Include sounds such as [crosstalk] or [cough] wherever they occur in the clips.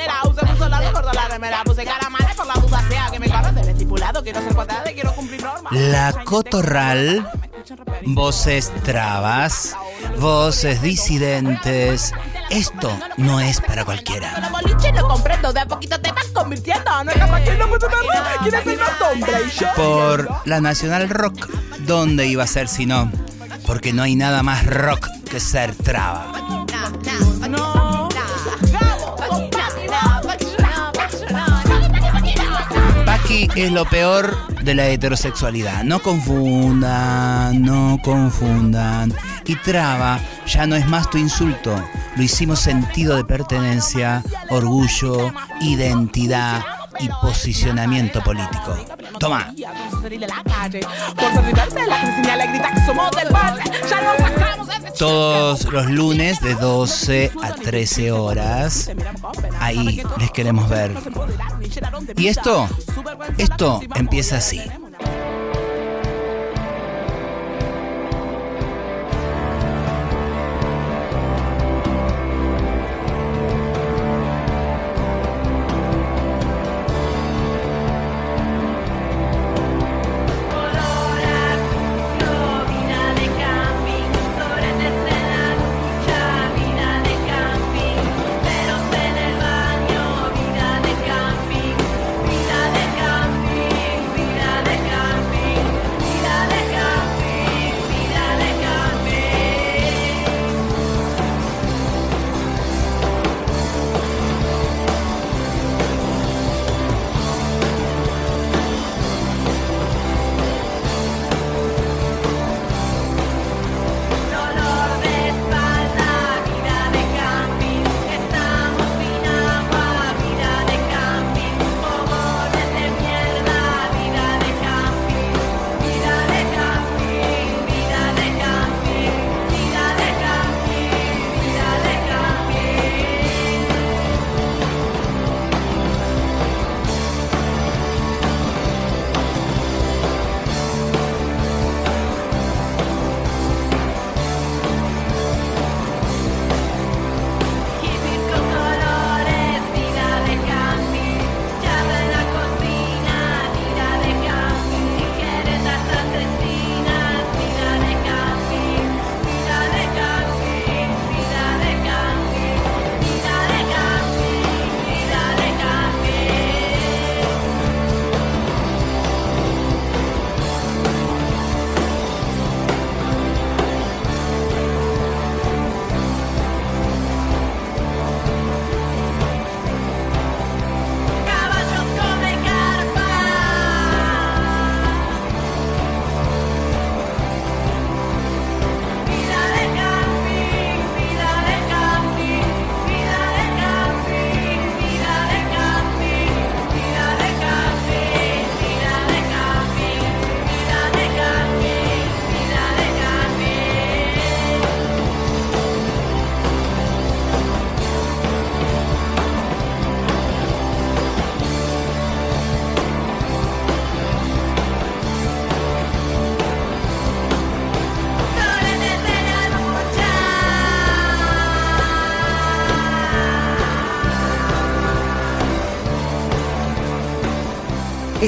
manera. Use puso la luz, cortó la remera. Puse cara mala por la duda sea que me corre del estipulado. Quiero ser cuadrada y quiero cumplir normas. La cotorral, voces trabas, voces disidentes. Esto no es para cualquiera. Los boliches lo comprendo, de a poquito te vas convirtiendo. No es capaz que no puedo verlo. ¿Quieres ser más hombre? Y yo. Por la Nacional Rock, ¿dónde iba a ser si no? Porque no hay nada más rock que ser traba. Es lo peor de la heterosexualidad. No confundan, no confundan. Y traba ya no es más tu insulto. Lo hicimos sentido de pertenencia, orgullo, identidad y posicionamiento político. Toma. Ese Todos los lunes de 12 a 13 horas. Ahí les queremos ver. Y esto, esto empieza así.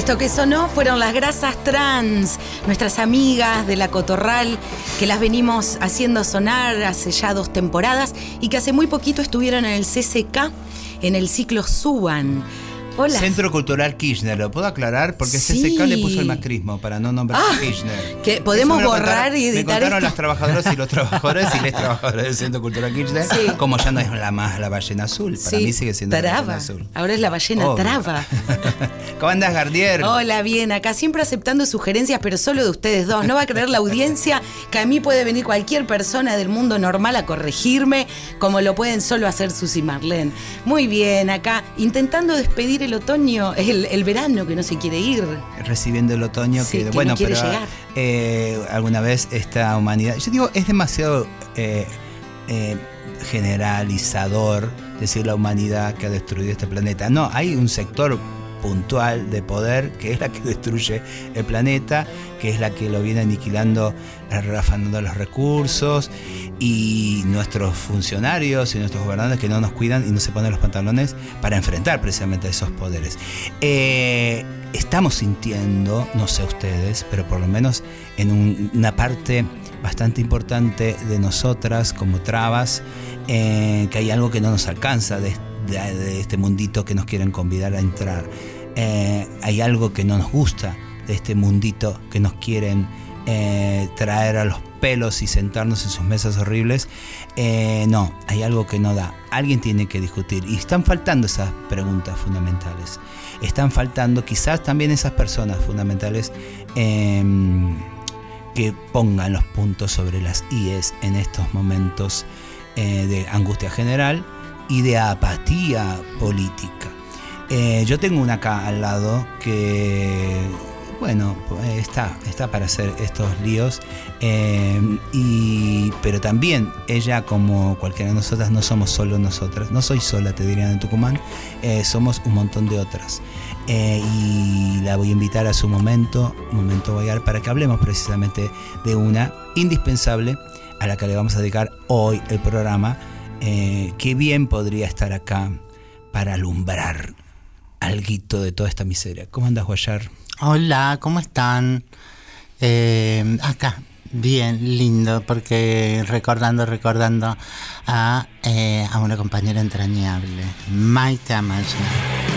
Esto que sonó fueron las grasas trans, nuestras amigas de la Cotorral, que las venimos haciendo sonar hace ya dos temporadas y que hace muy poquito estuvieron en el CCK, en el ciclo Suban. Hola. Centro Cultural Kirchner, ¿lo puedo aclarar? Porque Sí. CCK le puso el macrismo para no nombrar Ah, a Kirchner. que podemos Eso me borrar contaron- y Me editar contaron esto. las trabajadoras y los trabajadores y les trabajadores del Centro Cultural Kirchner, Sí. como ya no es la más la ballena azul. Para Sí, mí sigue siendo la traba. ballena azul. Ahora es la ballena Obvio. traba. [laughs] ¿Cómo andas, Gardier? Hola, bien, acá siempre aceptando sugerencias, pero solo de ustedes dos. No va a creer la audiencia que a mí puede venir cualquier persona del mundo normal a corregirme, como lo pueden solo hacer Susi Marlene. Muy bien, acá intentando despedir el otoño, el, el verano que no se quiere ir. Recibiendo el otoño Sí, que, que bueno, no quiere pero llegar. eh, alguna vez esta humanidad, yo digo, es demasiado eh, eh, generalizador decir la humanidad que ha destruido este planeta. No, hay un sector puntual de poder, que es la que [laughs] destruye el planeta, que es la que lo viene aniquilando, rafanando los recursos, y nuestros funcionarios y nuestros gobernantes que no nos cuidan y no se ponen los pantalones para enfrentar precisamente esos poderes. Eh, estamos sintiendo, no sé ustedes, pero por lo menos en un- una parte bastante importante de nosotras como trabas, eh, que hay algo que no nos alcanza de, de- de este mundito que nos quieren convidar a entrar. Eh, hay algo que no nos gusta de este mundito que nos quieren eh, traer a los pelos y sentarnos en sus mesas horribles. Eh, no, hay algo que no da. Alguien tiene que discutir. Y están faltando esas preguntas fundamentales. Están faltando quizás también esas personas fundamentales em, que pongan los puntos sobre las IES en estos momentos eh, de angustia general y de apatía política. Yo tengo una acá al lado que, bueno, eh, está, está para hacer estos líos, eh, y, pero también ella, como cualquiera de nosotras, no somos solo nosotras, no soy sola, te dirían en Tucumán, eh, somos un montón de otras. Eh, y la voy a invitar a su momento, momento Boyar, para que hablemos precisamente de una indispensable a la que le vamos a dedicar hoy el programa, que bien podría estar acá para alumbrar alguito de toda esta miseria. ¿Cómo andas, Guayar? Hola, ¿cómo están? Eh, acá, bien, lindo, porque recordando, recordando a, eh, a una compañera entrañable, Maite Amaya.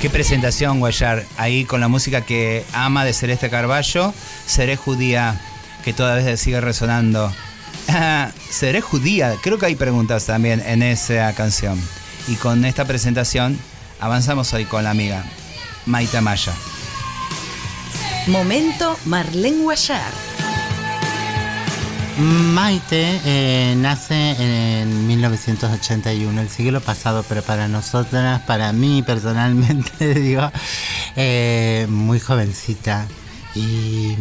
Qué presentación, Guayar. Ahí con la música que ama de Celeste Carballo, Seré judía, que todavía sigue resonando. [laughs] Seré judía, creo que hay preguntas también en esa canción. Y con esta presentación avanzamos hoy con la amiga Maite Amaya. Momento Marlene Guayar. Maite eh, nace en 1981, el siglo pasado, pero para nosotras, para mí personalmente, [laughs] digo, eh, muy jovencita. Y,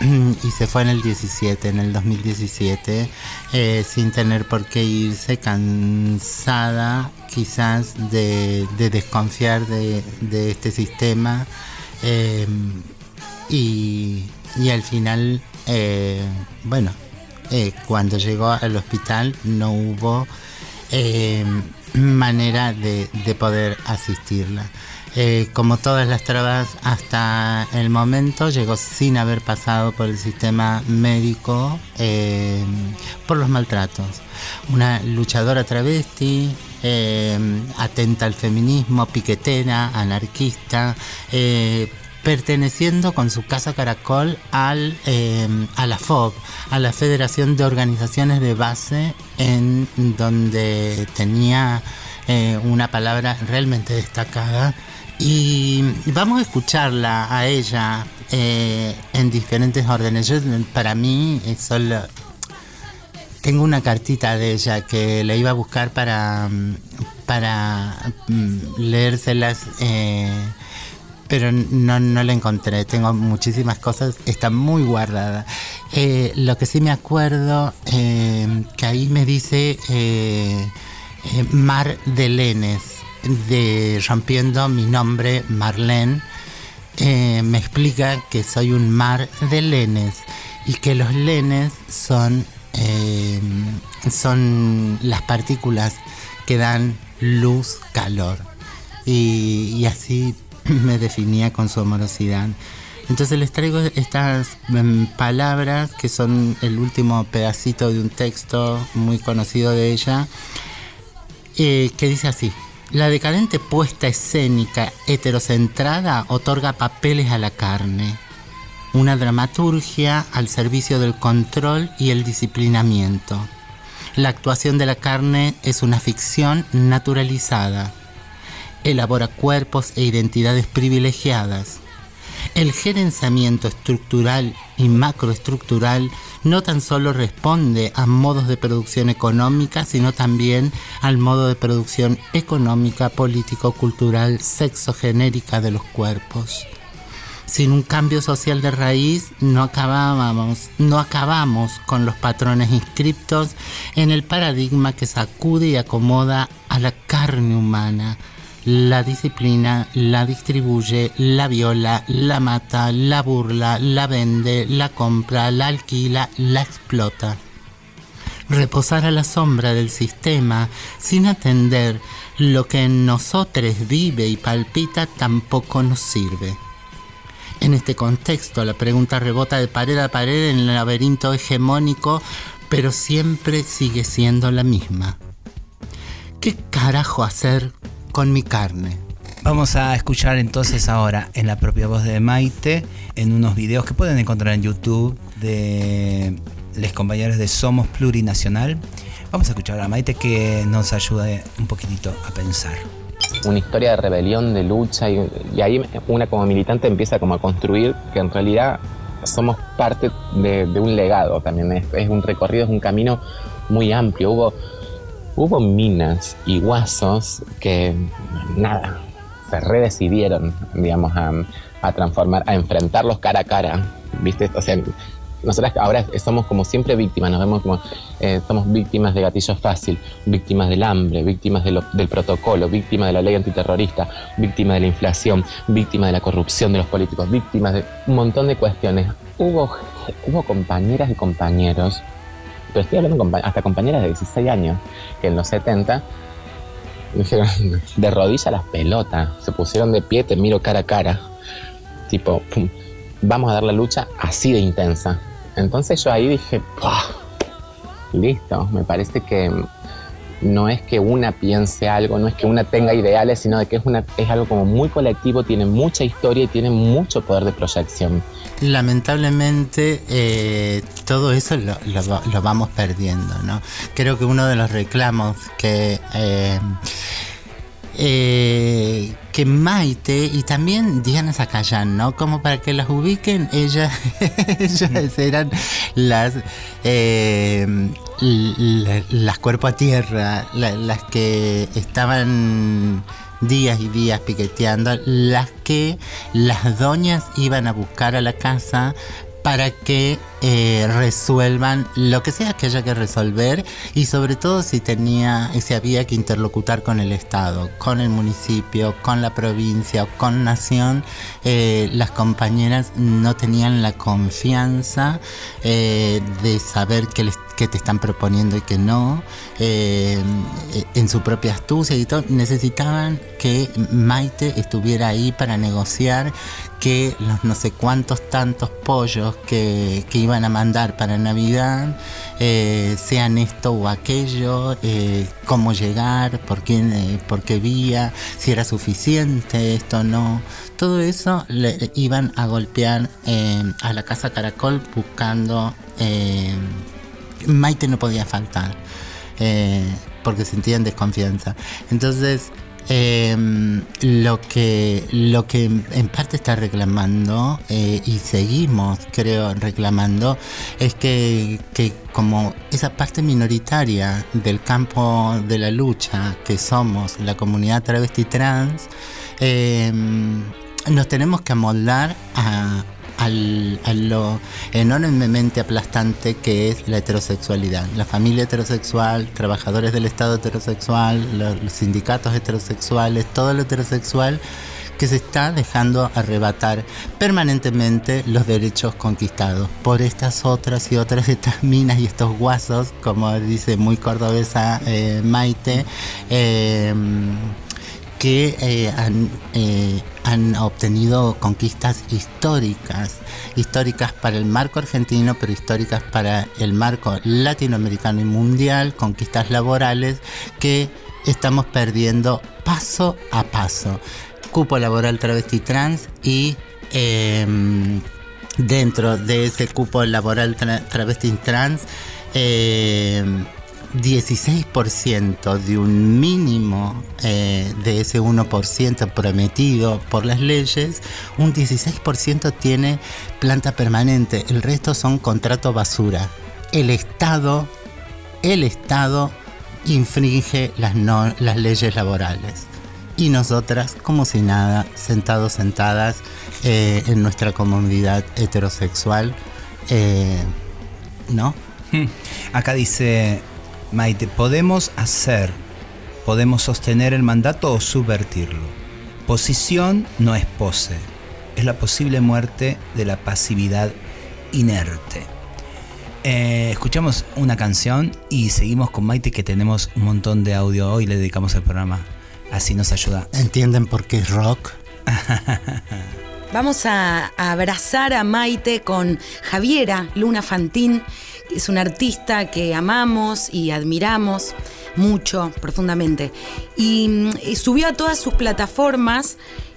[clears throat] y se fue en el 17, en el 2017, eh, sin tener por qué irse, cansada quizás de, de desconfiar de, de este sistema. eh, y, y al final, eh, bueno, cuando llegó al hospital no hubo eh, manera de, de poder asistirla. Eh, como todas las trabas hasta el momento, llegó sin haber pasado por el sistema médico eh, por los maltratos. Una luchadora travesti, eh, atenta al feminismo, piquetera, anarquista, perteneciendo con su casa Caracol al, eh, a la FOB, a la Federación de Organizaciones de Base, en donde tenía eh, una palabra realmente destacada. Y vamos a escucharla a ella eh, en diferentes órdenes. Para mí, solo, tengo una cartita de ella que la iba a buscar para, para mm, leérselas, eh, pero no, no la encontré. Tengo muchísimas cosas, está muy guardada. Eh, lo que sí me acuerdo, eh, que ahí me dice eh, eh, Mar de Lenes, de Rompiendo mi nombre, Marlene. Me explica que soy un mar de lenes y que los lenes son, son las partículas que dan luz, calor. Y así [laughs] me definía con su amorosidad. Entonces les traigo estas mm, palabras que son el último pedacito de un texto muy conocido de ella, eh, que dice así. La decadente puesta escénica heterocentrada otorga papeles a la carne, una dramaturgia al servicio del control y el disciplinamiento. La actuación de la carne es una ficción naturalizada. Elabora cuerpos e identidades privilegiadas. El gerenciamiento estructural y macroestructural no tan solo responde a modos de producción económica, sino también al modo de producción económica, político, cultural, sexogenérica de los cuerpos. Sin un cambio social de raíz no acabábamos, no acabamos con los patrones inscriptos en el paradigma que sacude y acomoda a la carne humana, la disciplina, la distribuye, la viola, la mata, la burla, la vende, la compra, la alquila, la explota. Reposar a la sombra del sistema sin atender lo que en nosotros vive y palpita tampoco nos sirve. En este contexto, la pregunta rebota de pared a pared en el laberinto hegemónico, pero siempre sigue siendo la misma. ¿Qué carajo hacer con mi carne? Vamos a escuchar entonces ahora en la propia voz de Maite, en unos videos que pueden encontrar en YouTube de los compañeros de Somos Plurinacional. Vamos a escuchar a Maite que nos ayuda un poquitito a pensar. una historia de rebelión, de lucha, y, y ahí una como militante empieza como a construir que en realidad somos parte de, de un legado también, es, es un recorrido, es un camino muy amplio. Hubo, hubo minas y guasos que nada, se redecidieron, digamos, a, transformar, a enfrentarlos cara a cara, ¿viste? O sea, nosotras ahora somos como siempre víctimas, nos vemos como eh, somos víctimas de gatillo fácil, víctimas del hambre, víctimas del protocolo, víctimas de la ley antiterrorista, víctimas de la inflación, víctimas de la corrupción de los políticos, víctimas de un montón de cuestiones. Hubo, hubo compañeras y compañeros, pero estoy hablando compa- hasta compañeras de 16 años, que en los 70 dijeron [laughs] de rodillas las pelotas, se pusieron de pie, te miro cara a cara, tipo, vamos a dar la lucha así de intensa. Entonces yo ahí dije, "Pah, listo, me parece que no es que una piense algo, no es que una tenga ideales, sino de que es, es algo como muy colectivo, tiene mucha historia y tiene mucho poder de proyección. Lamentablemente eh, todo eso lo, lo va- lo vamos perdiendo, ¿no? Creo que uno de los reclamos que eh, eh, que Maite y también Diana Zacayán, ¿no? Como para que las ubiquen, ellas, [laughs] ellas eran las eh, las cuerpo a tierra, la- las que estaban días y días piqueteando, las que las doñas iban a buscar a la casa para que eh, resuelvan lo que sea que haya que resolver y sobre todo si tenía si había que interlocutar con el Estado, con el municipio, con la provincia o con nación, eh, las compañeras no tenían la confianza eh, de saber qué les que te están proponiendo y que no, eh, en su propia astucia y todo, necesitaban que Maite estuviera ahí para negociar los no sé cuántos tantos pollos que, que iban a mandar para Navidad eh, sean esto o aquello, eh, cómo llegar, por, quién, eh, por qué vía, si era suficiente, esto no. Todo eso le iban a golpear a la Casa Caracol buscando... Maite no podía faltar porque sentían desconfianza. Entonces, eh, lo, que, lo que en parte está reclamando eh, y seguimos, creo, reclamando es que, que como esa parte minoritaria del campo de la lucha que somos la comunidad travesti trans, eh, nos tenemos que amoldar a, al- a lo enormemente aplastante que es la heterosexualidad. La familia heterosexual, trabajadores del Estado heterosexual, los, sindicatos heterosexuales, todo lo heterosexual que se está dejando arrebatar permanentemente los derechos conquistados por estas otras y otras [laughs] estas minas y estos guasos, como dice muy cordobesa eh, Maite, eh, que eh, han, eh, han obtenido conquistas históricas, históricas para el marco argentino, pero históricas para el marco latinoamericano y mundial, conquistas laborales que estamos perdiendo paso a paso. Cupo laboral travesti trans y em, dentro de ese cupo laboral tra- travesti trans, em, 16% de un mínimo eh, de ese 1% prometido por las leyes, un 16% tiene planta permanente, el resto son contrato basura. El Estado, el Estado infringe las, no- las leyes laborales. Y nosotras, como si nada, sentados, sentadas eh, en nuestra comunidad heterosexual, eh, ¿no? Acá dice Maite, podemos hacer, podemos sostener el mandato o subvertirlo. Posición no es pose, es la posible muerte de la pasividad inerte. Eh, escuchamos una canción y seguimos con Maite que tenemos un montón de audio hoy, le dedicamos el programa. Así nos ayuda. ¿Entienden por qué es rock? [laughs] Vamos a, abrazar a Maite con Javiera Luna Fantín, que es una artista que amamos y admiramos mucho, profundamente. Y, mm, y subió a todas sus plataformas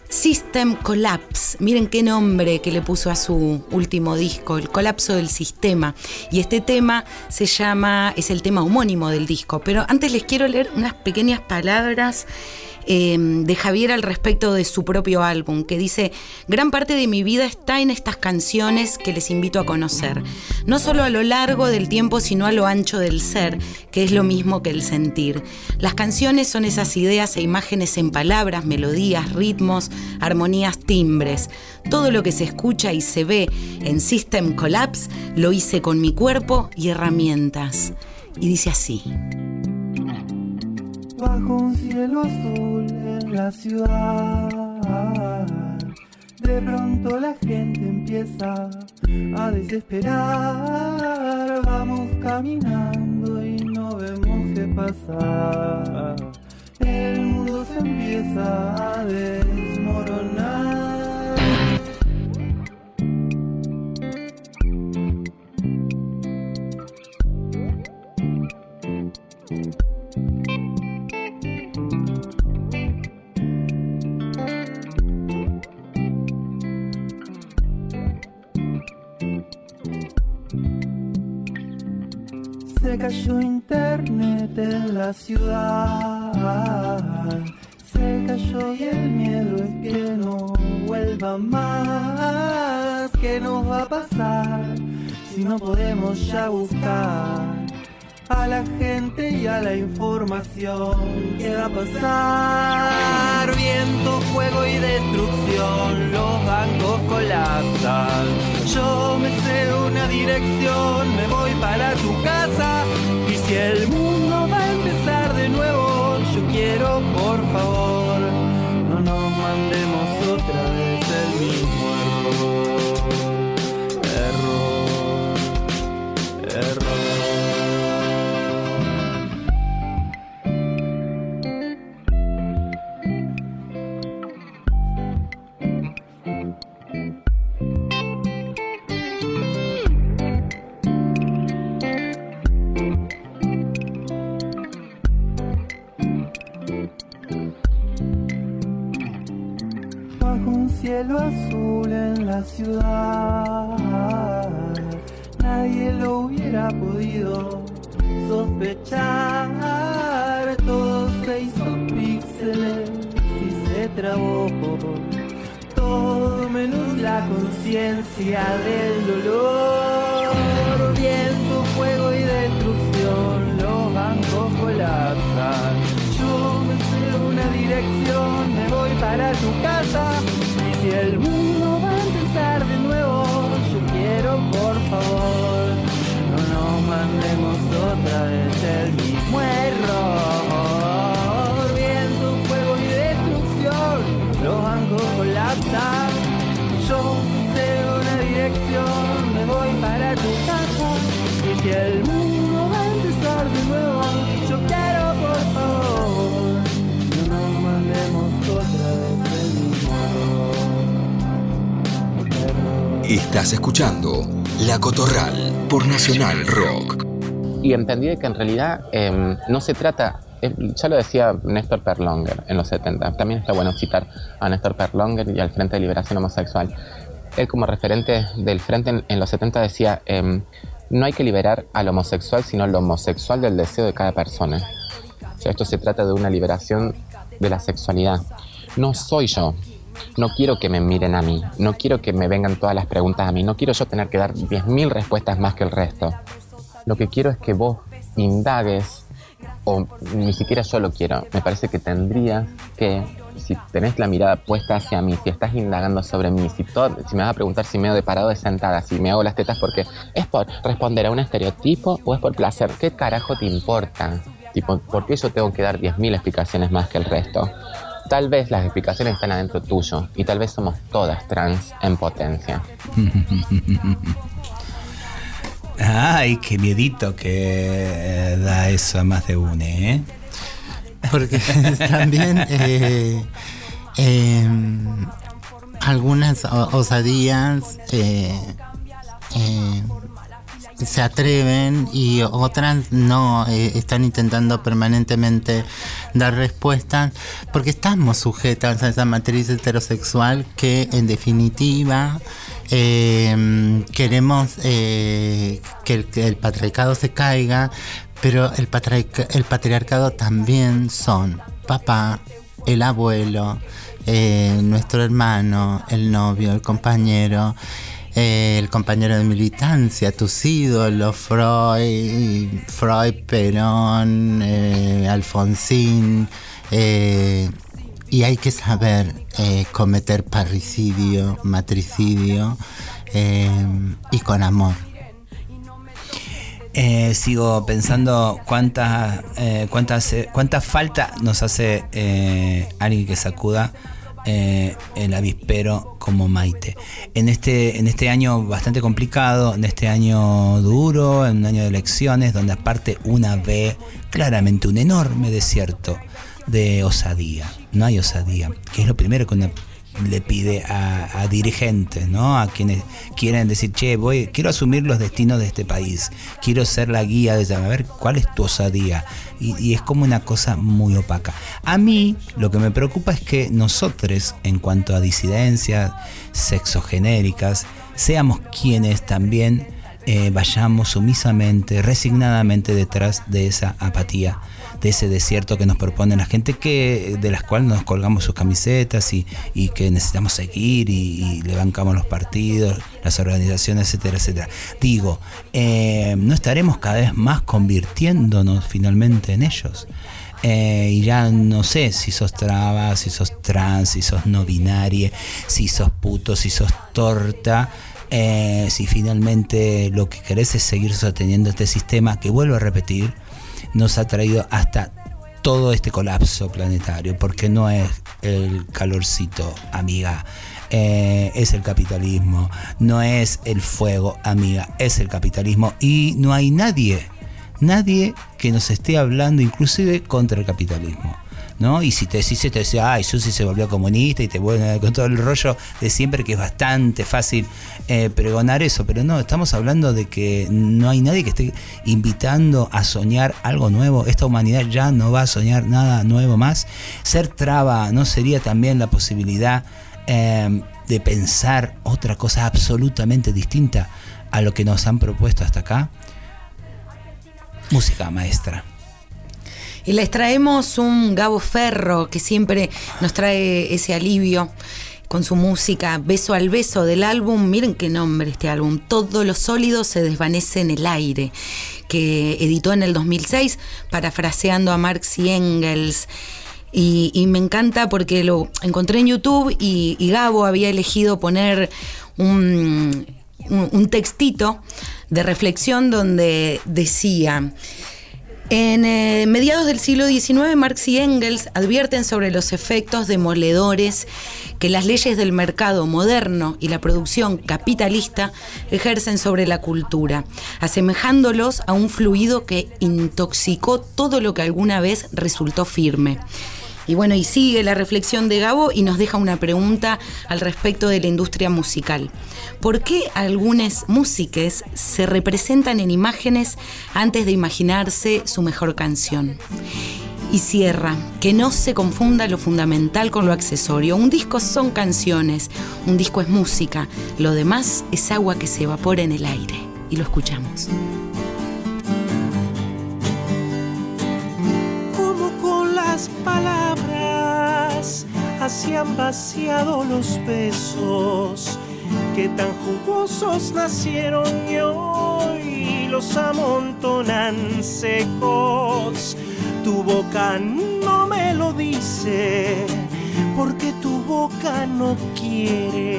System Collapse. Miren qué nombre que le puso a su último disco, el colapso del sistema. Y este tema se llama, es el tema homónimo del disco. Pero antes les quiero leer unas pequeñas palabras eh, de Javier al respecto de su propio álbum, que dice, gran parte de mi vida está en estas canciones que les invito a conocer, no solo a lo largo del tiempo, sino a lo ancho del ser, que es lo mismo que el sentir. Las canciones son esas ideas e imágenes en palabras, melodías, ritmos, armonías, timbres. Todo lo que se escucha y se ve en System Collapse lo hice con mi cuerpo y herramientas. Y dice así. Bajo un cielo azul en la ciudad. De pronto la gente empieza a desesperar. Vamos caminando y no vemos qué pasa. El mundo se empieza a desmoronar. Se cayó internet en la ciudad. Se cayó y el miedo es que no vuelva más. ¿Qué nos va a pasar si no podemos ya buscar a la gente y a la información? ¿Qué va a pasar? Viento, fuego y destrucción. Los bancos colapsan. Yo me sé una dirección, me voy para tu casa. Y si el mundo va a empezar de nuevo, yo quiero, por favor, no nos mandemos ciudad. Nadie lo hubiera podido sospechar. Todo se hizo píxeles y se trabó. Todo menos la conciencia del dolor. Viento, fuego y destrucción. Los bancos colapsan. Yo me sé una dirección, me voy para tu casa. Y si el otra vez el mismo error. Viento, fuego y destrucción, los bancos colapsan. Yo sé una dirección, me voy para tu casa. Y si el mundo va a empezar de nuevo, yo quiero, por favor, no nos mandemos otra vez el mismo error. Estás escuchando La Cotorral por Nacional Rock. Y entendí que en realidad em, no se trata, eh, ya lo decía Néstor Perlonger en los 70, también está bueno citar a Néstor Perlonger y al Frente de Liberación Homosexual. Él como referente del Frente en, en los 70 decía, em, no hay que liberar al homosexual, sino lo homosexual del deseo de cada persona. O sea, esto se trata de una liberación de la sexualidad. No soy yo. No quiero que me miren a mí. No quiero que me vengan todas las preguntas a mí. No quiero yo tener que dar 10.000 respuestas más que el resto. Lo que quiero es que vos indagues, o ni siquiera yo lo quiero. Me parece que tendrías que, si tenés la mirada puesta hacia mí, si estás indagando sobre mí, si, todo, si me vas a preguntar si me hago de parado de sentada, si me hago las tetas porque es por responder a un estereotipo o es por placer, ¿qué carajo te importa? Tipo, ¿por qué yo tengo que dar 10.000 explicaciones más que el resto? Tal vez las explicaciones están adentro tuyo y tal vez somos todas trans en potencia. [laughs] Ay, qué miedito que eh, da eso a más de uno, ¿eh? Porque [laughs] también eh, em, algunas osadías eh, eh, se atreven y otras no eh, están intentando permanentemente dar respuestas porque estamos sujetas a esa matriz heterosexual que en definitiva eh, queremos eh, que, el, que el patriarcado se caiga pero el, patriarca- el patriarcado también son papá el abuelo eh, nuestro hermano el novio el compañero el compañero de militancia, tus ídolos, Freud, Freud, Perón, eh, Alfonsín, eh, y hay que saber eh, cometer parricidio, matricidio, y con amor. Sigo pensando cuánta, eh, cuántas, eh, cuánta falta nos hace alguien que sacuda eh, el avispero como Maite. En este, en este año bastante complicado, en este año duro, en un año de elecciones, donde aparte una ve claramente un enorme desierto de osadía. No hay osadía, que es lo primero que una le pide a, dirigentes, ¿no? A quienes quieren decir, che, voy, quiero asumir los destinos de este país, quiero ser la guía de a ver cuál es tu osadía. Y, y es como una cosa muy opaca. A mí lo que me preocupa es que nosotros, en cuanto a disidencias sexogenéricas, seamos quienes también eh, vayamos sumisamente, resignadamente detrás de esa apatía de ese desierto que nos propone la gente que de las cuales nos colgamos sus camisetas y, y que necesitamos seguir y, y le bancamos los partidos, las organizaciones, etcétera, etcétera. Digo, eh, no estaremos cada vez más convirtiéndonos finalmente en ellos. Eh, y ya no sé si sos traba, si sos trans, si sos no binaria, si sos puto, si sos torta. eh, si finalmente lo que querés es seguir sosteniendo este sistema que vuelvo a repetir, nos ha traído hasta todo este colapso planetario, porque no es el calorcito, amiga, eh, es el capitalismo, no es el fuego, amiga, es el capitalismo y no hay nadie, nadie que nos esté hablando inclusive contra el capitalismo. ¿No? Y si te decís, te decís, ay, Susi se volvió comunista y te vuelve [laughs] con todo el rollo de siempre que es bastante fácil eh, pregonar eso, pero no, estamos hablando de que no hay nadie que esté invitando a soñar algo nuevo. Esta humanidad ya no va a soñar nada nuevo más. Ser traba no sería también la posibilidad eh, de pensar otra cosa absolutamente distinta a lo que nos han propuesto hasta acá. Música maestra. Y les traemos un Gabo Ferro que siempre nos trae ese alivio con su música Beso al Beso del álbum. Miren qué nombre este álbum. Todo lo sólido se desvanece en el aire. Que editó en el 2006, parafraseando a Marx y Engels. Y, me encanta porque lo encontré en YouTube y, Gabo había elegido poner un, un textito de reflexión donde decía. En eh, mediados del siglo XIX, Marx y Engels advierten sobre los efectos demoledores que las leyes del mercado moderno y la producción capitalista ejercen sobre la cultura, asemejándolos a un fluido que intoxicó todo lo que alguna vez resultó firme. Y bueno, y sigue la reflexión de Gabo y nos deja una pregunta al respecto de la industria musical. ¿Por qué algunas músicas se representan en imágenes antes de imaginarse su mejor canción? Y cierra, que no se confunda lo fundamental con lo accesorio. Un disco son canciones, un disco es música, lo demás es agua que se evapora en el aire. y lo escuchamos. Las palabras hacían vaciado los besos que tan jugosos nacieron y hoy los amontonan secos. Tu boca no me lo dice porque tu boca no quiere.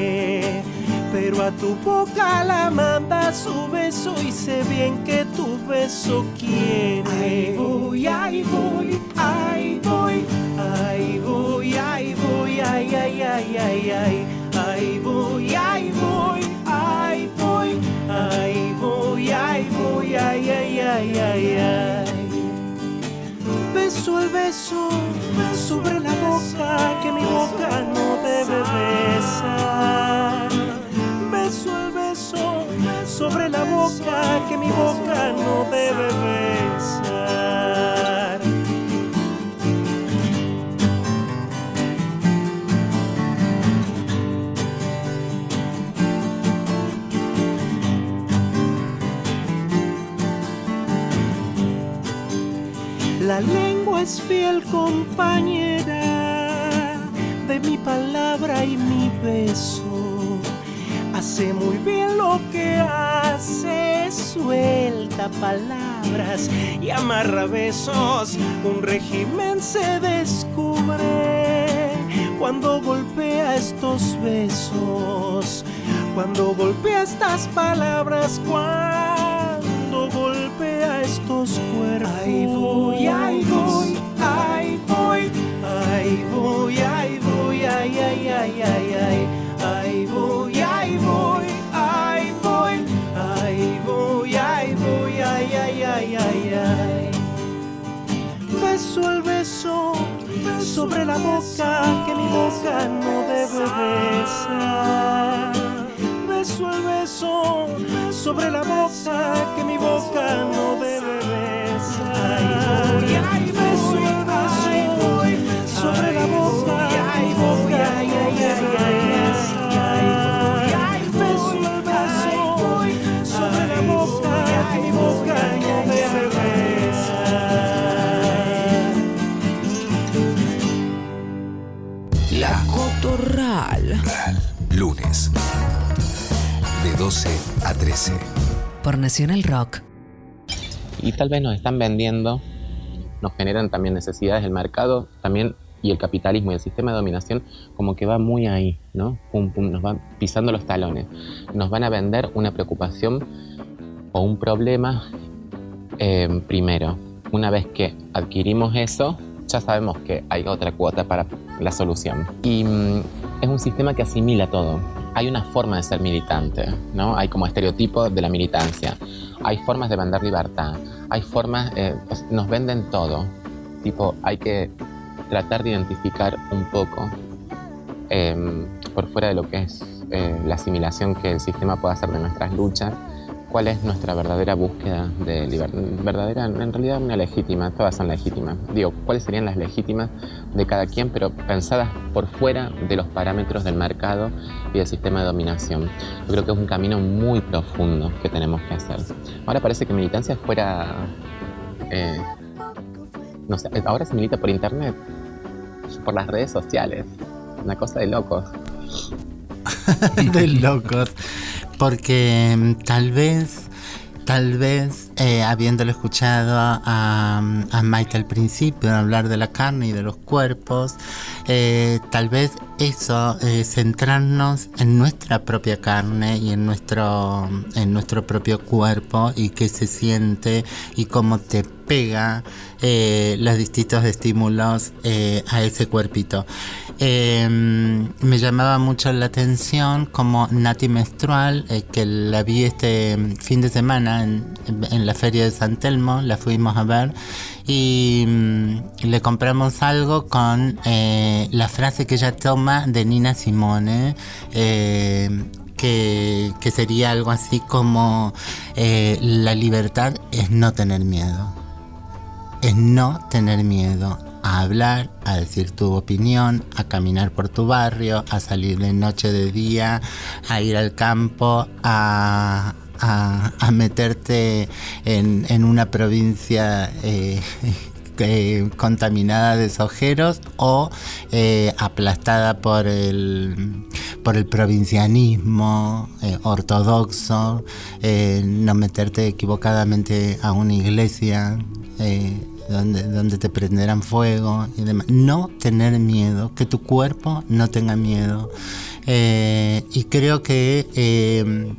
A tu boca la manda su beso y sé bien que tu beso quiere. Ahí voy, ahí voy, ahí voy, ahí voy, ahí voy, ay, ay, ay, ay, ay. Ahí voy, ahí voy, ahí voy, ahí voy, ahí voy, ay, ay, ay, ay, ay. Beso el beso sobre la boca que mi boca no debe besar. Beso el beso sobre la boca que mi boca no debe besar. La lengua es fiel compañera de mi palabra y mi beso. Muy bien lo que hace, suelta palabras y amarra besos. Un régimen se descubre cuando golpea estos besos, cuando golpea estas palabras, cuando golpea estos cuerpos. Ahí voy, ahí voy, ahí voy, ahí voy, ahí voy, ay, ay, ay, ay. Ahí voy, ahí sobre la boca que mi boca no debe besar. Beso el beso sobre la boca que mi boca no debe besar. 12 a 13. Por Nacional Rock. y tal vez nos están vendiendo, nos generan también necesidades del mercado, también y el capitalismo y el sistema de dominación como que va muy ahí, ¿no? Pum, pum, nos van pisando los talones. Nos van a vender una preocupación o un problema eh, primero. Una vez que adquirimos eso, ya sabemos que hay otra cuota para la solución. Y mm, es un sistema que asimila todo. Hay una forma de ser militante, ¿no? Hay como estereotipos de la militancia. Hay formas de vender libertad. Hay formas, eh, pues, nos venden todo. Tipo, hay que tratar de identificar un poco eh, por fuera de lo que es eh, la asimilación que el sistema puede hacer de nuestras luchas, cuál es nuestra verdadera búsqueda de libertad. Verdadera, en realidad una legítima, todas son legítimas. Digo, cuáles serían las legítimas de cada quien, pero pensadas por fuera de los parámetros del mercado y del sistema de dominación. Yo creo que es un camino muy profundo que tenemos que hacer. Ahora parece que militancia fuera... eh, no sé, ahora se milita por internet, por las redes sociales. Una cosa de locos. [laughs] de locos. Porque mm, tal vez, tal vez, eh, habiéndolo escuchado a, Maite al principio hablar de la carne y de los cuerpos, eh, tal vez eso, eh, centrarnos en nuestra propia carne y en nuestro, en nuestro propio cuerpo y qué se siente y cómo te pega los distintos estímulos a ese cuerpito. Eh, me llamaba mucho la atención como Nati Menstrual, eh, que la vi este fin de semana en, la feria de San Telmo, la fuimos a ver y mm, le compramos algo con eh, la frase que ella toma de Nina Simone. que, que sería algo así como eh, la libertad es no tener miedo es no tener miedo a hablar, a decir tu opinión, a caminar por tu barrio, a salir de noche, de día, a ir al campo, a, a, meterte en, en una provincia eh, [laughs] eh, contaminada de sojeros o eh, aplastada por el, por el provincianismo ortodoxo, no meterte equivocadamente a una iglesia. Donde, donde te prenderán fuego y demás. No tener miedo, que tu cuerpo no tenga miedo. Eh, y creo que, eh,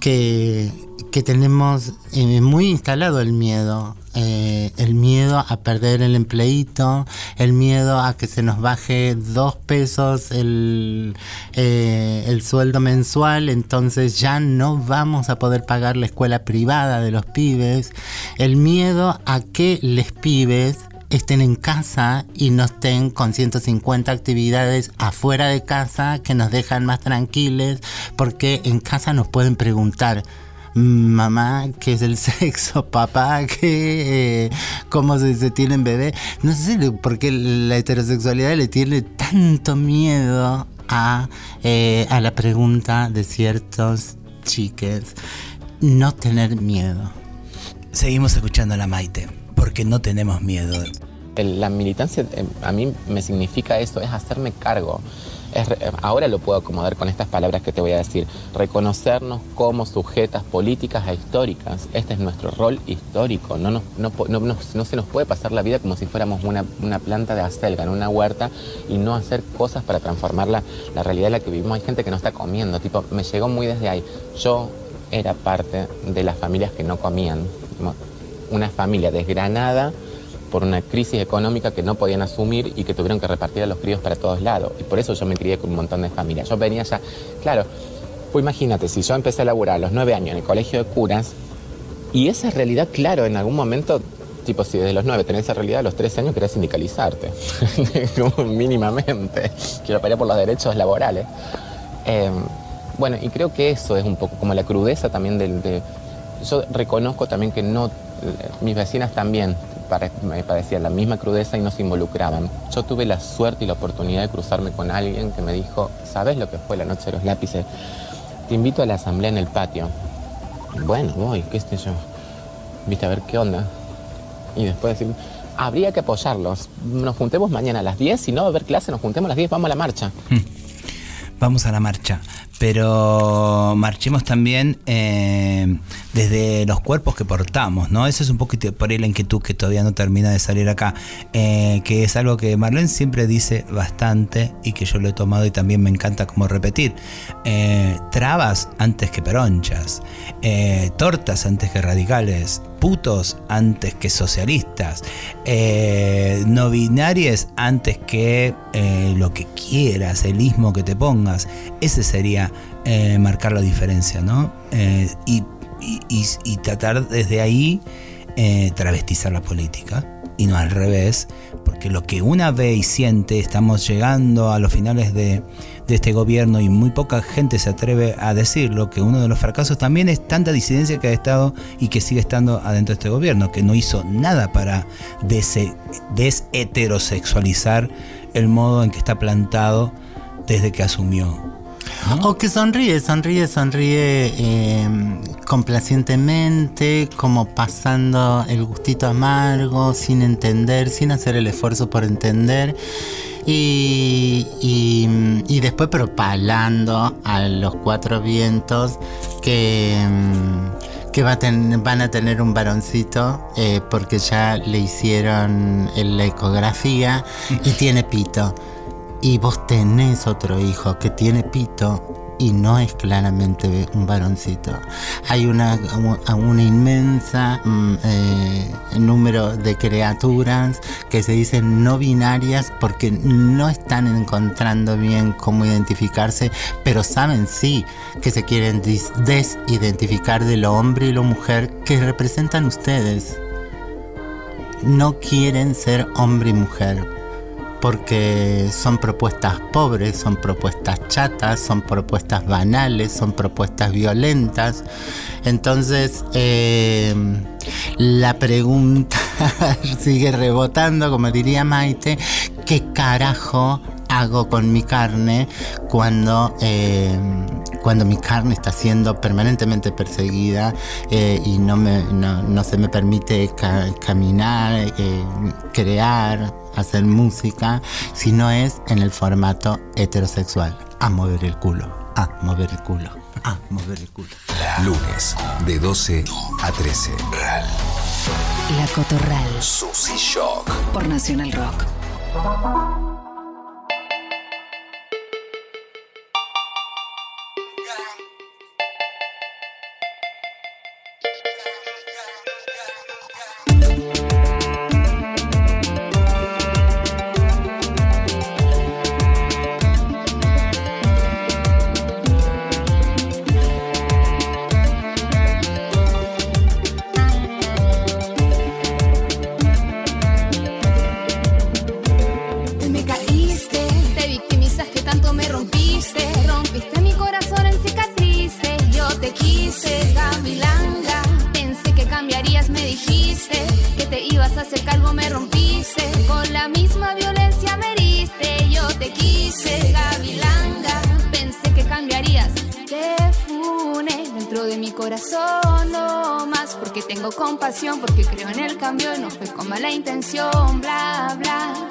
que, que tenemos eh, muy instalado el miedo. Eh, el miedo a perder el empleito, el miedo a que se nos baje dos pesos el, eh, el sueldo mensual, entonces ya no vamos a poder pagar la escuela privada de los pibes, el miedo a que les pibes estén en casa y no estén con 150 actividades afuera de casa que nos dejan más tranquiles porque en casa nos pueden preguntar mamá qué es el sexo [laughs] papá qué eh, cómo se, se tienen bebé no sé porque la heterosexualidad le tiene tanto miedo a, eh, a la pregunta de ciertos chiques no tener miedo. Seguimos escuchando a la Maite, porque no tenemos miedo. La militancia eh, a mí me significa eso, es hacerme cargo. Es eh, ahora lo puedo acomodar con estas palabras que te voy a decir. Reconocernos como sujetas políticas e históricas. Este es nuestro rol histórico. No, nos- no, no- no- no se nos puede pasar la vida como si fuéramos una, planta de acelga en una huerta y no hacer cosas para transformar la, la realidad en la que vivimos. Hay gente que no está comiendo. Tipo, me llegó muy desde ahí. Yo era parte de las familias que no comían. Una familia desgranada por una crisis económica que no podían asumir y que tuvieron que repartir a los críos para todos lados. Y por eso yo me crié con un montón de familias. Yo venía ya, claro, pues imagínate, si yo empecé a laburar a los nueve años en el colegio de curas, y esa realidad, claro, en algún momento, tipo, si desde los nueve tenés esa realidad, a los 13 años querés sindicalizarte, [laughs] mínimamente. Quiero pelear por los derechos laborales. Eh, bueno, y creo que eso es un poco como la crudeza también del... De, yo reconozco también que no, mis vecinas también me padecían la misma crudeza y no se involucraban. Yo tuve la suerte y la oportunidad de cruzarme con alguien que me dijo, ¿sabes lo que fue la noche de los lápices? Te invito a la asamblea en el patio. Bueno, voy, qué sé yo. Viste, a ver qué onda. Y después decir, habría que apoyarlos. Nos juntemos mañana a las 10, si no va a haber clase, nos juntemos a las 10, vamos a la marcha. Vamos a la marcha, pero marchemos también eh, desde los cuerpos que portamos, ¿no? Eso es un poquito por ahí la inquietud que todavía no termina de salir acá, eh, que es algo que Marlene siempre dice bastante y que yo lo he tomado y también me encanta como repetir. Eh, trabas antes que peronchas, eh, tortas antes que radicales, putos antes que socialistas, eh, no binarias antes que eh, lo que quieras, el ismo que te pongas. Ese sería eh, marcar la diferencia, ¿no? Eh, y, y- y- tratar desde ahí travestizar la política y no al revés, porque lo que una ve y siente, estamos llegando a los finales de, de este gobierno y muy poca gente se atreve a decirlo, que uno de los fracasos también es tanta disidencia que ha estado y que sigue estando adentro de este gobierno, que no hizo nada para desheterosexualizar el modo en que está plantado desde que asumió. O que sonríe, sonríe, sonríe eh, complacientemente, como pasando el gustito amargo, sin entender, sin hacer el esfuerzo por entender. Y, y, y después propalando a los cuatro vientos que, mm, que va a ten- van a tener un varoncito eh, porque ya le hicieron la ecografía y [laughs] tiene pito. Y vos tenés otro hijo que tiene pito y no es claramente un varoncito. Hay una, una inmensa mm, eh, número de criaturas que se dicen no binarias porque no están encontrando bien cómo identificarse, pero saben sí que se quieren desidentificar de lo hombre y lo mujer que representan ustedes. No quieren ser hombre y mujer porque son propuestas pobres, son propuestas chatas, son propuestas banales, son propuestas violentas. Entonces, eh, la pregunta [laughs] sigue rebotando, como diría Maite, ¿qué carajo hago con mi carne cuando, eh, cuando mi carne está siendo permanentemente perseguida eh, y no, se me permite ca- caminar, crear, hacer música, si no es en el formato heterosexual. A mover el culo, a mover el culo, a mover el culo. Lunes, de 12 a 13. La Cotorral. Susy Shock. Por Nacional Rock. Mi corazón, no más. Porque tengo compasión, porque creo en el cambio. No fue con mala intención, bla, bla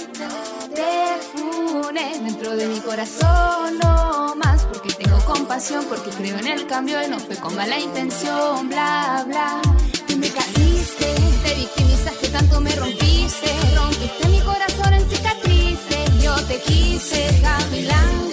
te funes dentro de mi corazón no más porque tengo compasión porque creo en el cambio y no fue con mala intención bla bla Tú me caíste te victimizaste tanto me rompiste rompiste mi corazón en cicatrices yo te quise Gavilanga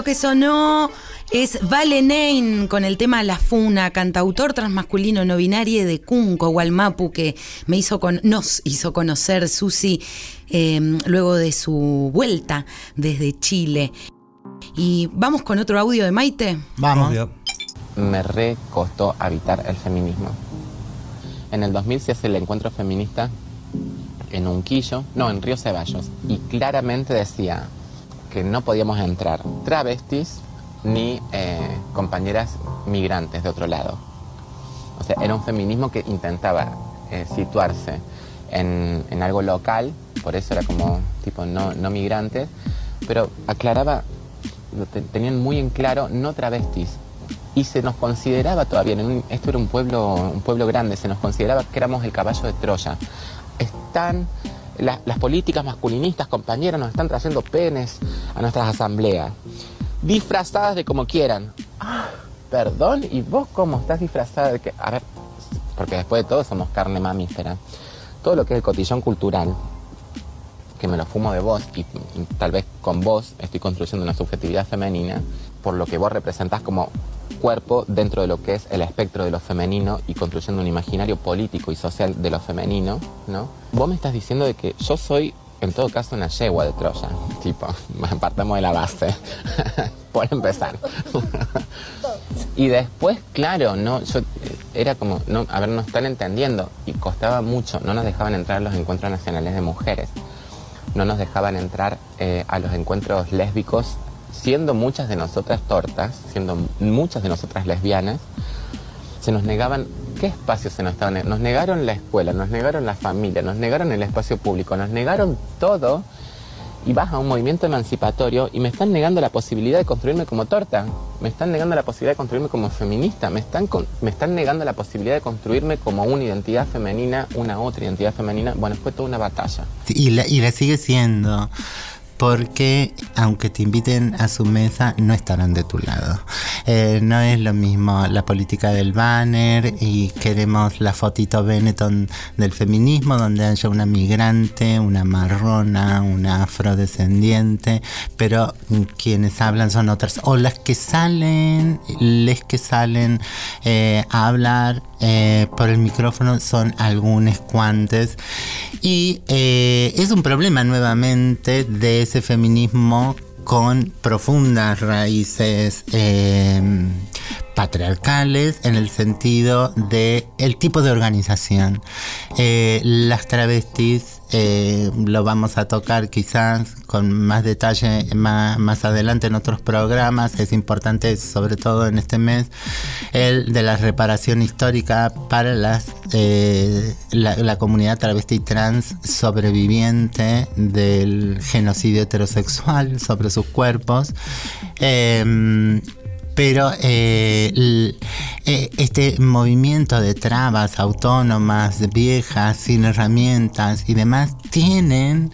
Esto que sonó es Vale Nein con el tema La Funa, cantautor transmasculino no binario de Cunco, Gualmapu, que me hizo con, nos hizo conocer Susi eh, luego de su vuelta desde Chile. Y vamos con otro audio de Maite. Vamos. me re costó habitar el feminismo. En el 2000 se hace el encuentro feminista en Unquillo, no, en Río Ceballos, y claramente decía que no podíamos entrar travestis ni eh, compañeras migrantes de otro lado. O sea, era un feminismo que intentaba eh, situarse en, en algo local, por eso era como tipo no, no migrantes, pero aclaraba, lo te- tenían muy en claro no travestis. Y se nos consideraba todavía, esto era un pueblo, un pueblo grande, se nos consideraba que éramos el caballo de Troya. Están, la- las políticas masculinistas, compañeras, nos están trayendo penes a nuestras asambleas, disfrazadas de como quieran. Ah, perdón, ¿y vos cómo estás disfrazada de que? A ver, porque después de todo somos carne mamífera. Todo lo que es el cotillón cultural, que me lo fumo de vos y tal vez con vos estoy construyendo una subjetividad femenina, por lo que vos representás como cuerpo dentro de lo que es el espectro de lo femenino y construyendo un imaginario político y social de lo femenino, ¿no? Vos me estás diciendo de que yo soy, en todo caso, una yegua de Troya, tipo, [laughs] partamos de la base, [laughs] por empezar. [laughs] Y después, claro, no, yo eh, era como, no, a ver, no están entendiendo y costaba mucho, no nos dejaban entrar a los encuentros nacionales de mujeres, no nos dejaban entrar eh, a los encuentros lésbicos, siendo muchas de nosotras tortas, siendo muchas de nosotras lesbianas, se nos negaban, ¿qué espacio se nos estaban? Nos negaron la escuela, nos negaron la familia, nos negaron el espacio público, nos negaron todo y vas a un movimiento emancipatorio y me están negando la posibilidad de construirme como torta, me están negando la posibilidad de construirme como feminista, me están, con- me están negando la posibilidad de construirme como una identidad femenina, una otra identidad femenina. Bueno, fue toda una batalla. Y la, y la sigue siendo. Porque aunque te inviten a su mesa, no estarán de tu lado. Eh, no es lo mismo la política del banner y queremos la fotito Benetton del feminismo, donde haya una migrante, una marrona, una afrodescendiente, pero quienes hablan son otras. O las que salen, les que salen eh, a hablar eh, por el micrófono son algunos cuantes. Y es un problema nuevamente de ese feminismo con profundas raíces eh, patriarcales en el sentido de el tipo de organización. Eh, las travestis eh, lo vamos a tocar quizás con más detalle más, más adelante en otros programas. Es importante, sobre todo en este mes, el de la reparación histórica para las eh, la, comunidad travesti trans sobreviviente del genocidio heterosexual sobre sus cuerpos. Em, pero eh, eh, este movimiento de trabas autónomas, viejas, sin herramientas y demás, tienen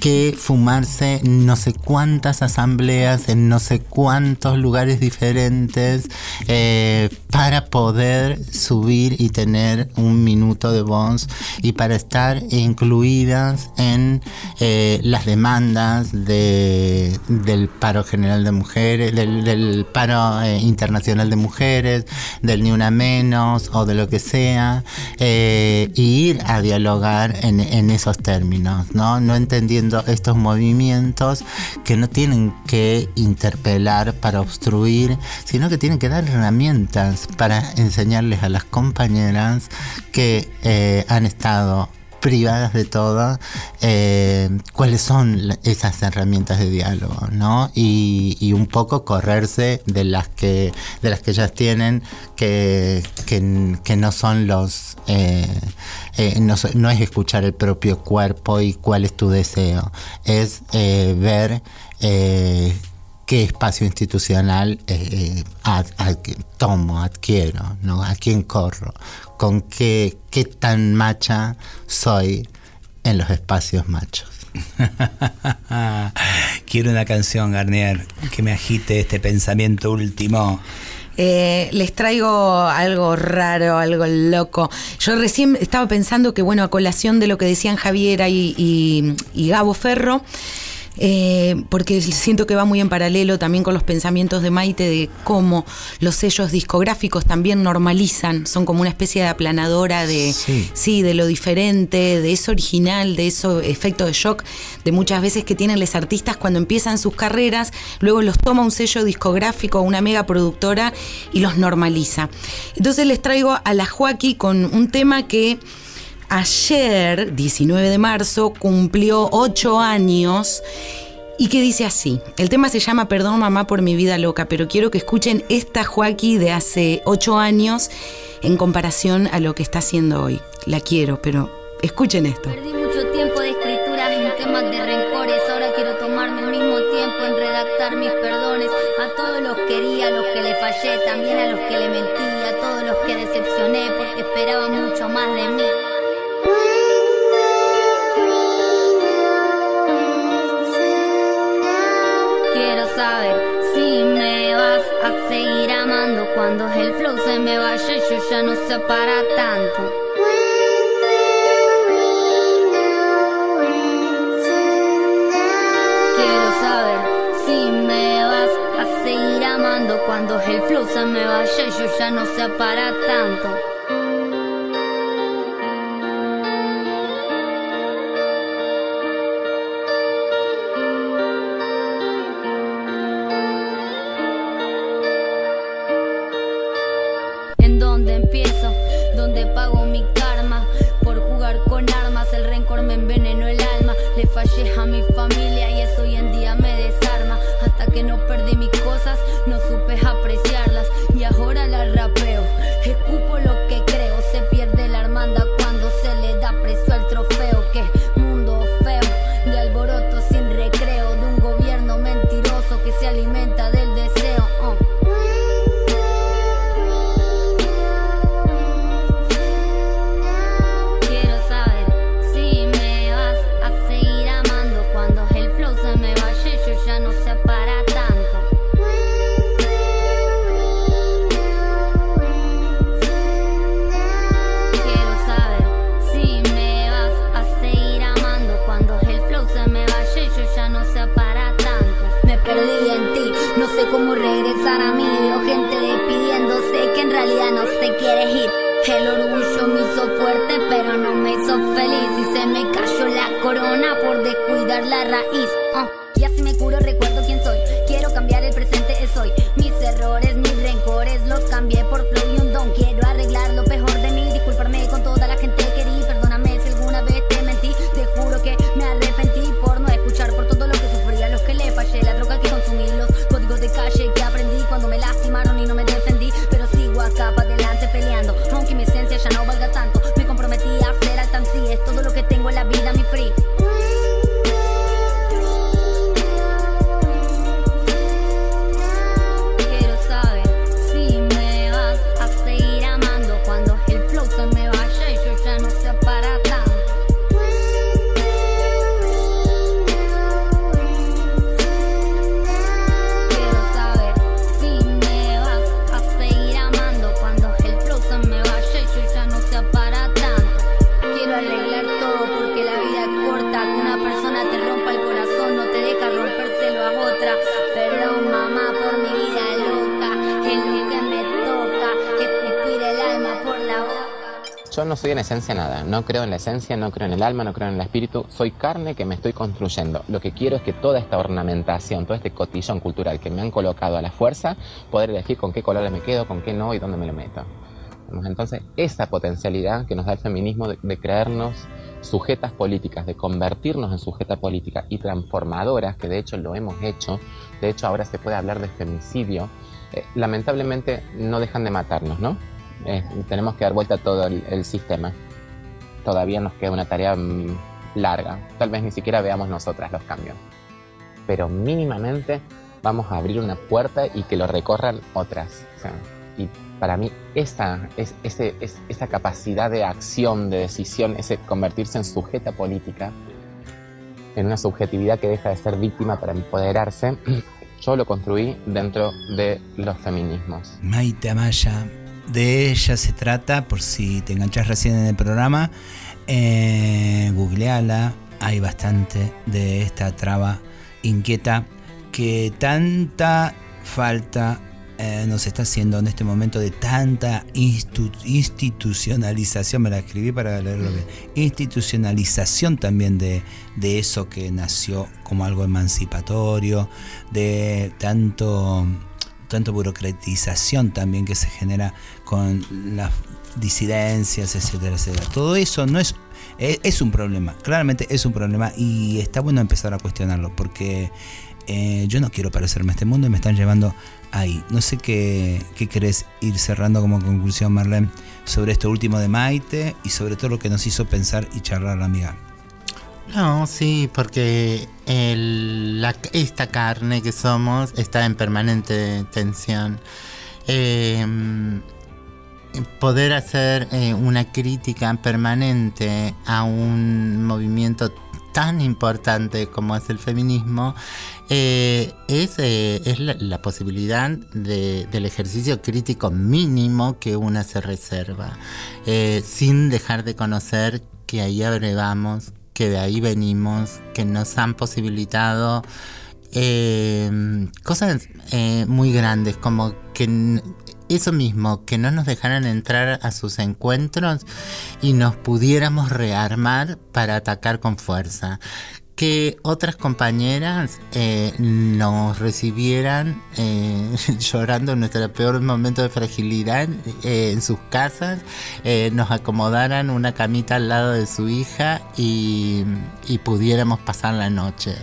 que fumarse no sé cuántas asambleas en no sé cuántos lugares diferentes eh, para poder subir y tener un minuto de voz y para estar incluidas en eh, las demandas de, del paro general de mujeres, del, del paro eh, internacional de mujeres, del ni una menos o de lo que sea, y ir a dialogar en, en esos términos, ¿no? No entendiendo estos movimientos que no tienen que interpelar para obstruir, sino que tienen que dar herramientas para enseñarles a las compañeras que eh, han estado privadas de todo, eh, cuáles son esas herramientas de diálogo, ¿no? Y, un poco correrse de las que, de las que ellas tienen, que, que, que no son los, eh, eh, no, no es escuchar el propio cuerpo y cuál es tu deseo, es ver qué espacio institucional eh, ad- ad- tomo, adquiero, ¿no? a quién corro, con qué, qué tan macha soy en los espacios machos. [laughs] Quiero una canción, Garnier, que me agite este pensamiento último. Eh, les traigo algo raro, algo loco. Yo recién estaba pensando que, bueno, a colación de lo que decían Javiera y, y- y Gabo Ferro, eh, porque siento que va muy en paralelo también con los pensamientos de Maite de cómo los sellos discográficos también normalizan, son como una especie de aplanadora de, Sí. sí, de lo diferente, de eso original, de eso efecto de shock, de muchas veces que tienen los artistas cuando empiezan sus carreras, luego los toma un sello discográfico, una mega productora y los normaliza. Entonces les traigo a la Joaquí con un tema que ayer, 19 de marzo, cumplió 8 años. Y que dice así, el tema se llama Perdón mamá por mi vida loca, pero quiero que escuchen esta Joaquí de hace 8 años en comparación a lo que está haciendo hoy. La quiero, pero escuchen esto. Se me vaya yo ya no sé para tanto. Quiero saber si me vas a seguir amando cuando el flow se me vaya yo ya no sé para tanto. Raíz. No creo en la esencia, no creo en el alma, no creo en el espíritu, soy carne que me estoy construyendo. Lo que quiero es que toda esta ornamentación, todo este cotillón cultural que me han colocado a la fuerza, poder elegir con qué color me quedo, con qué no y dónde me lo meto. Entonces, esa potencialidad que nos da el feminismo de, creernos sujetas políticas, de convertirnos en sujetas políticas y transformadoras, que de hecho lo hemos hecho, de hecho ahora se puede hablar de femicidio, eh, lamentablemente no dejan de matarnos, ¿no? Eh, tenemos que dar vuelta a todo el sistema. Todavía nos queda una tarea mm, larga. Tal vez ni siquiera veamos nosotras los cambios. Pero mínimamente vamos a abrir una puerta y que lo recorran otras. Y para mí esa, es, ese, es- esa capacidad de acción, de decisión, ese convertirse en sujeta política, en una subjetividad que deja de ser víctima para empoderarse, [clears throat] yo lo construí dentro de los feminismos. Maite Amaya, de ella se trata, por si te enganchás recién en el programa, eh, googleala, hay bastante de esta traba inquieta que tanta falta eh, nos está haciendo en este momento de tanta institu- institucionalización, me la escribí para leerlo bien, institucionalización también de, de eso que nació como algo emancipatorio, de tanto tanto burocratización también que se genera con las disidencias, etcétera, etcétera. Todo eso no es, es, un problema, claramente es un problema y está bueno empezar a cuestionarlo porque eh, yo no quiero parecerme a este mundo y me están llevando ahí. No sé qué, qué querés ir cerrando como conclusión, Marlene, sobre esto último de Maite y sobre todo lo que nos hizo pensar y charlar la amiga. No, sí, porque esta carne que somos está en permanente tensión. Eh, poder hacer eh, una crítica permanente a un movimiento tan importante como es el feminismo eh, es, eh, es la, posibilidad de- del ejercicio crítico mínimo que una se reserva, sin dejar de conocer que ahí abrevamos, que de ahí venimos, que nos han posibilitado eh, cosas eh, muy grandes, como que eso mismo, que no nos dejaran entrar a sus encuentros y nos pudiéramos rearmar para atacar con fuerza. Que otras compañeras eh, nos recibieran eh, [laughs] llorando en nuestro peor momento de fragilidad eh, en sus casas, nos acomodaran una camita al lado de su hija y, pudiéramos pasar la noche.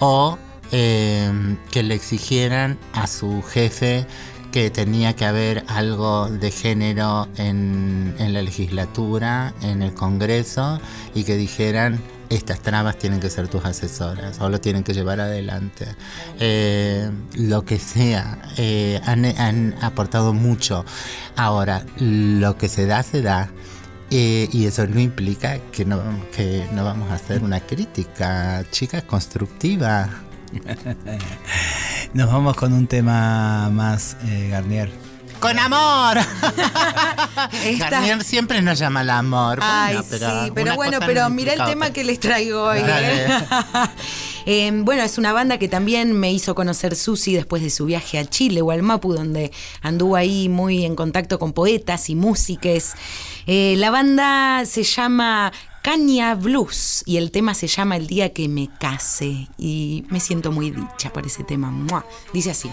O que le exigieran a su jefe que tenía que haber algo de género en la legislatura, en el Congreso, y que dijeran, estas trabas tienen que ser tus asesoras o lo tienen que llevar adelante. Eh, lo que sea, eh, han, han aportado mucho. Ahora, lo que se da, se da. Eh, y eso no implica que no, que no vamos a hacer una crítica, chicas, constructiva. [laughs] Nos vamos con un tema más, Garnier. Con amor. Siempre nos llama al amor. Ay, pero sí, pero bueno, pero no mira el tema que les traigo hoy. ¿eh? [laughs] Eh, bueno, es una banda que también me hizo conocer Susi después de su viaje a Chile o al Mapu, donde anduvo ahí muy en contacto con poetas y músiques. Eh, la banda se llama Caña Blues y el tema se llama El día que me case y me siento muy dicha por ese tema. Dice así.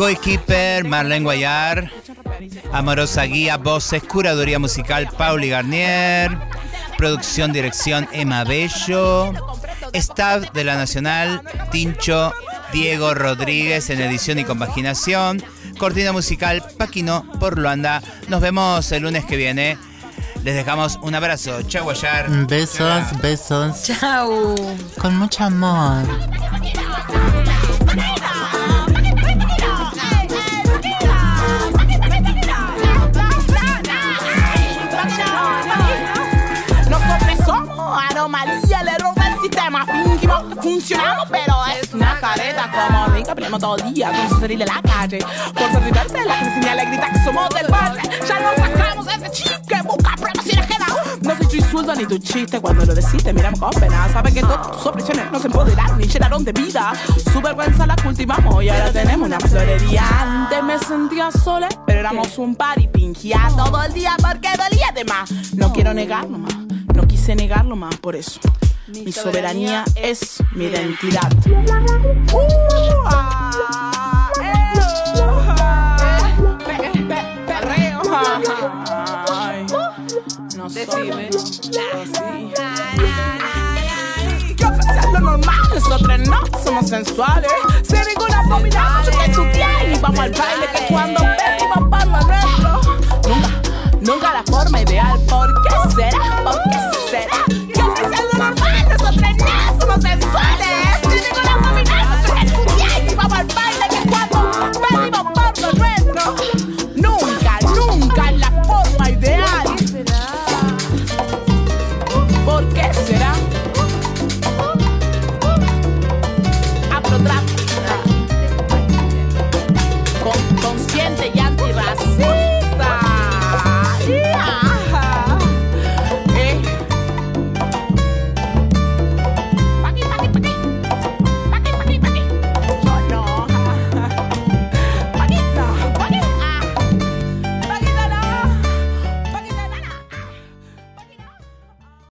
Coy Keeper, Marlene Guayar, Amorosa Guía, voces, curaduría musical, Pauli Garnier, producción, dirección, Emma Bello, staff de la Nacional, Tincho, Diego Rodríguez en edición y compaginación, cortina musical, Paquino por Luanda. Nos vemos el lunes que viene. Les dejamos un abrazo. Chau, Guayar. Besos, besos. Chau. Con mucho amor. Funcionamos, pero es una careta como rica. Peleamos todo el día con su salir de la calle. Por ser diversa, la que señala grita que somos del barrio. Ya nos sacamos ese chip que busca pruebas y. No soy tu insulto ni tu chiste cuando lo decís, te miramos con pena. Sabes que todas tus opresiones nos empoderaron y llenaron de vida. Su vergüenza la cultivamos y ahora tenemos una florería. Antes me sentía sola, pero éramos un par y fingía todo el día porque dolía de más. No quiero negarlo más, no quise negarlo más por eso. Mi soberanía es mi identidad. No lo normal, nosotros no somos sensuales. Sin ninguna dominada, que tú tienes. Y vamos al baile, que cuando ven, para el resto. Nunca, nunca la forma ideal. ¿Por qué será? ¿Por qué será? that fuck that